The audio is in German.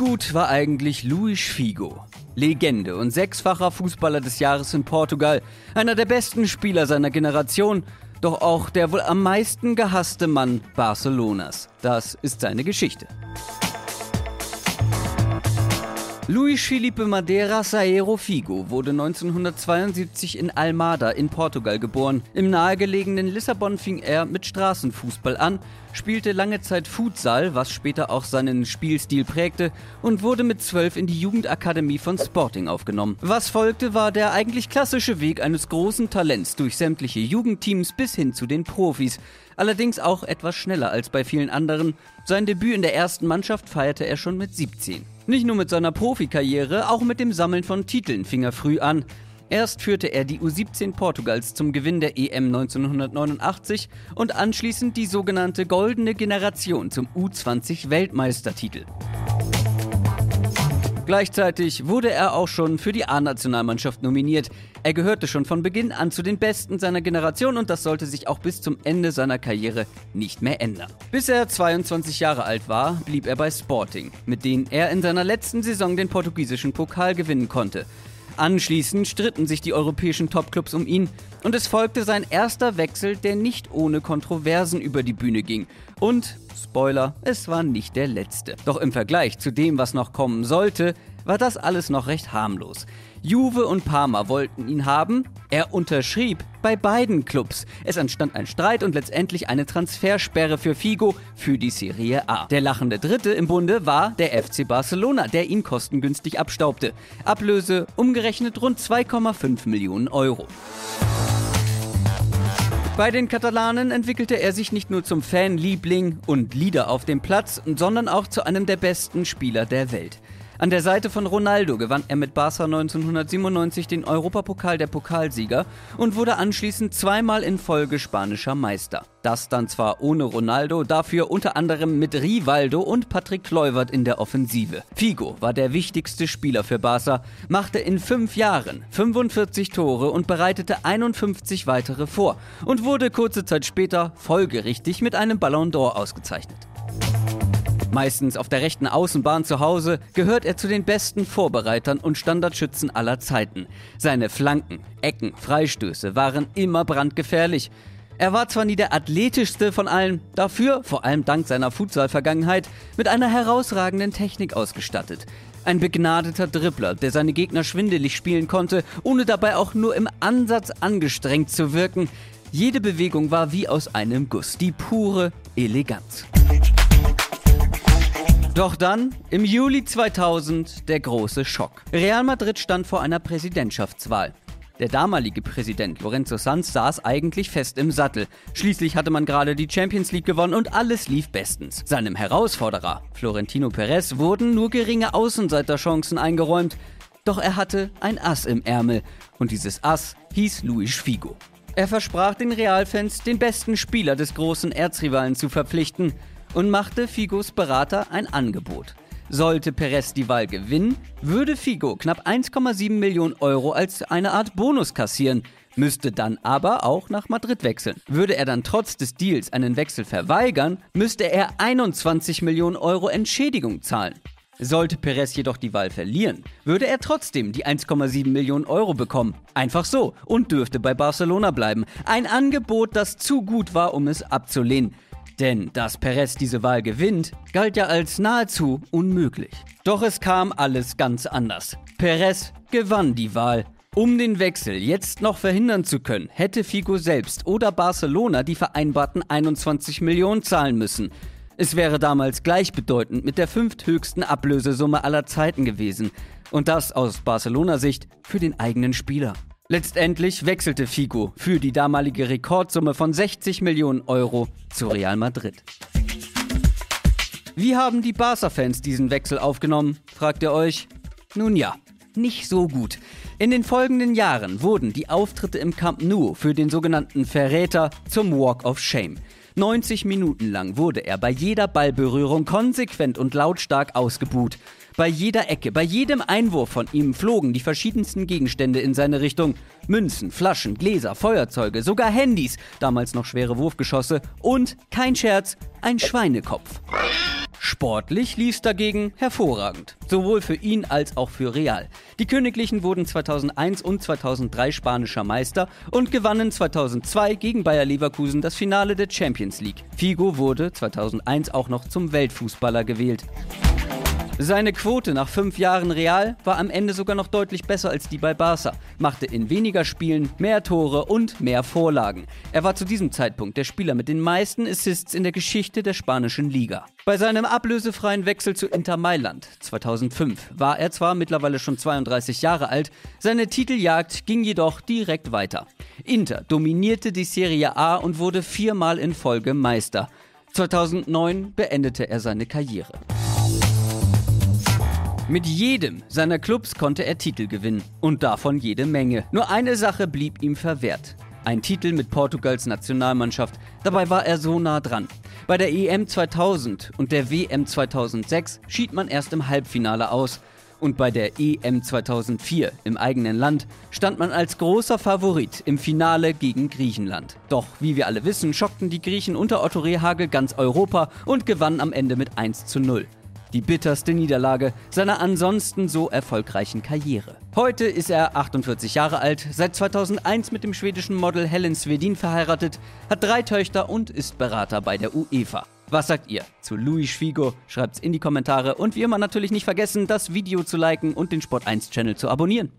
gut war eigentlich Luis Figo? Legende und sechsfacher Fußballer des Jahres in Portugal, einer der besten Spieler seiner Generation, doch auch der wohl am meisten gehasste Mann Barcelonas. Das ist seine Geschichte. Luis Felipe Madeira Saero Figo wurde 1972 in Almada in Portugal geboren. Im nahegelegenen Lissabon fing er mit Straßenfußball an, spielte lange Zeit Futsal, was später auch seinen Spielstil prägte, und wurde mit zwölf in die Jugendakademie von Sporting aufgenommen. Was folgte, war der eigentlich klassische Weg eines großen Talents durch sämtliche Jugendteams bis hin zu den Profis. Allerdings auch etwas schneller als bei vielen anderen. Sein Debüt in der ersten Mannschaft feierte er schon mit 17. Nicht nur mit seiner Profikarriere, auch mit dem Sammeln von Titeln fing er früh an. Erst führte er die U17 Portugals zum Gewinn der EM 1989 und anschließend die sogenannte Goldene Generation zum U20 Weltmeistertitel. Gleichzeitig wurde er auch schon für die A-Nationalmannschaft nominiert. Er gehörte schon von Beginn an zu den Besten seiner Generation und das sollte sich auch bis zum Ende seiner Karriere nicht mehr ändern. Bis er 22 Jahre alt war, blieb er bei Sporting, mit denen er in seiner letzten Saison den portugiesischen Pokal gewinnen konnte. Anschließend stritten sich die europäischen Topclubs um ihn und es folgte sein erster Wechsel, der nicht ohne Kontroversen über die Bühne ging. Und, Spoiler, es war nicht der letzte. Doch im Vergleich zu dem, was noch kommen sollte, war das alles noch recht harmlos. Juve und Parma wollten ihn haben. Er unterschrieb bei beiden Clubs. Es entstand ein Streit und letztendlich eine Transfersperre für Figo für die Serie A. Der lachende Dritte im Bunde war der FC Barcelona, der ihn kostengünstig abstaubte. Ablöse umgerechnet rund 2,5 Millionen Euro. Bei den Katalanen entwickelte er sich nicht nur zum Fanliebling und Leader auf dem Platz, sondern auch zu einem der besten Spieler der Welt. An der Seite von Ronaldo gewann er mit Barca 1997 den Europapokal der Pokalsieger und wurde anschließend zweimal in Folge spanischer Meister. Das dann zwar ohne Ronaldo, dafür unter anderem mit Rivaldo und Patrick Kluivert in der Offensive. Figo war der wichtigste Spieler für Barca, machte in fünf Jahren 45 Tore und bereitete 51 weitere vor und wurde kurze Zeit später folgerichtig mit einem Ballon d'Or ausgezeichnet. Meistens auf der rechten Außenbahn zu Hause gehört er zu den besten Vorbereitern und Standardschützen aller Zeiten. Seine Flanken, Ecken, Freistöße waren immer brandgefährlich. Er war zwar nie der athletischste von allen, dafür, vor allem dank seiner Futsal-Vergangenheit, mit einer herausragenden Technik ausgestattet. Ein begnadeter Dribbler, der seine Gegner schwindelig spielen konnte, ohne dabei auch nur im Ansatz angestrengt zu wirken. Jede Bewegung war wie aus einem Guss, die pure Eleganz. Doch dann, im Juli 2000, der große Schock. Real Madrid stand vor einer Präsidentschaftswahl. Der damalige Präsident Lorenzo Sanz saß eigentlich fest im Sattel. Schließlich hatte man gerade die Champions League gewonnen und alles lief bestens. Seinem Herausforderer, Florentino Perez, wurden nur geringe Außenseiterchancen eingeräumt. Doch er hatte ein Ass im Ärmel und dieses Ass hieß Luis Figo. Er versprach den Realfans, den besten Spieler des großen Erzrivalen zu verpflichten und machte Figos Berater ein Angebot. Sollte Perez die Wahl gewinnen, würde Figo knapp 1,7 Millionen Euro als eine Art Bonus kassieren, müsste dann aber auch nach Madrid wechseln. Würde er dann trotz des Deals einen Wechsel verweigern, müsste er 21 Millionen Euro Entschädigung zahlen. Sollte Perez jedoch die Wahl verlieren, würde er trotzdem die 1,7 Millionen Euro bekommen. Einfach so und dürfte bei Barcelona bleiben. Ein Angebot, das zu gut war, um es abzulehnen. Denn dass Perez diese Wahl gewinnt, galt ja als nahezu unmöglich. Doch es kam alles ganz anders. Perez gewann die Wahl. Um den Wechsel jetzt noch verhindern zu können, hätte Figo selbst oder Barcelona die vereinbarten 21 Millionen zahlen müssen. Es wäre damals gleichbedeutend mit der fünfthöchsten Ablösesumme aller Zeiten gewesen. Und das aus Barcelona-Sicht für den eigenen Spieler. Letztendlich wechselte Figo für die damalige Rekordsumme von 60 Millionen Euro zu Real Madrid. Wie haben die Barca-Fans diesen Wechsel aufgenommen, fragt ihr euch? Nun ja, nicht so gut. In den folgenden Jahren wurden die Auftritte im Camp Nou für den sogenannten Verräter zum Walk of Shame. 90 Minuten lang wurde er bei jeder Ballberührung konsequent und lautstark ausgebuht. Bei jeder Ecke, bei jedem Einwurf von ihm flogen die verschiedensten Gegenstände in seine Richtung. Münzen, Flaschen, Gläser, Feuerzeuge, sogar Handys, damals noch schwere Wurfgeschosse und, kein Scherz, ein Schweinekopf. Sportlich lief dagegen hervorragend, sowohl für ihn als auch für Real. Die Königlichen wurden 2001 und 2003 spanischer Meister und gewannen 2002 gegen Bayer Leverkusen das Finale der Champions League. Figo wurde 2001 auch noch zum Weltfußballer gewählt. Seine Quote nach fünf Jahren Real war am Ende sogar noch deutlich besser als die bei Barca, machte in weniger Spielen mehr Tore und mehr Vorlagen. Er war zu diesem Zeitpunkt der Spieler mit den meisten Assists in der Geschichte der spanischen Liga. Bei seinem ablösefreien Wechsel zu Inter Mailand 2005 war er zwar mittlerweile schon 32 Jahre alt, seine Titeljagd ging jedoch direkt weiter. Inter dominierte die Serie A und wurde viermal in Folge Meister. 2009 beendete er seine Karriere. Mit jedem seiner Clubs konnte er Titel gewinnen und davon jede Menge. Nur eine Sache blieb ihm verwehrt. Ein Titel mit Portugals Nationalmannschaft. Dabei war er so nah dran. Bei der EM 2000 und der WM 2006 schied man erst im Halbfinale aus. Und bei der EM 2004 im eigenen Land stand man als großer Favorit im Finale gegen Griechenland. Doch wie wir alle wissen, schockten die Griechen unter Otto Rehagel ganz Europa und gewannen am Ende mit 1 zu 0 die bitterste Niederlage seiner ansonsten so erfolgreichen Karriere. Heute ist er 48 Jahre alt, seit 2001 mit dem schwedischen Model Helen Svedin verheiratet, hat drei Töchter und ist Berater bei der UEFA. Was sagt ihr zu Luis Figo? Schreibt's in die Kommentare und wie immer natürlich nicht vergessen, das Video zu liken und den Sport1 Channel zu abonnieren.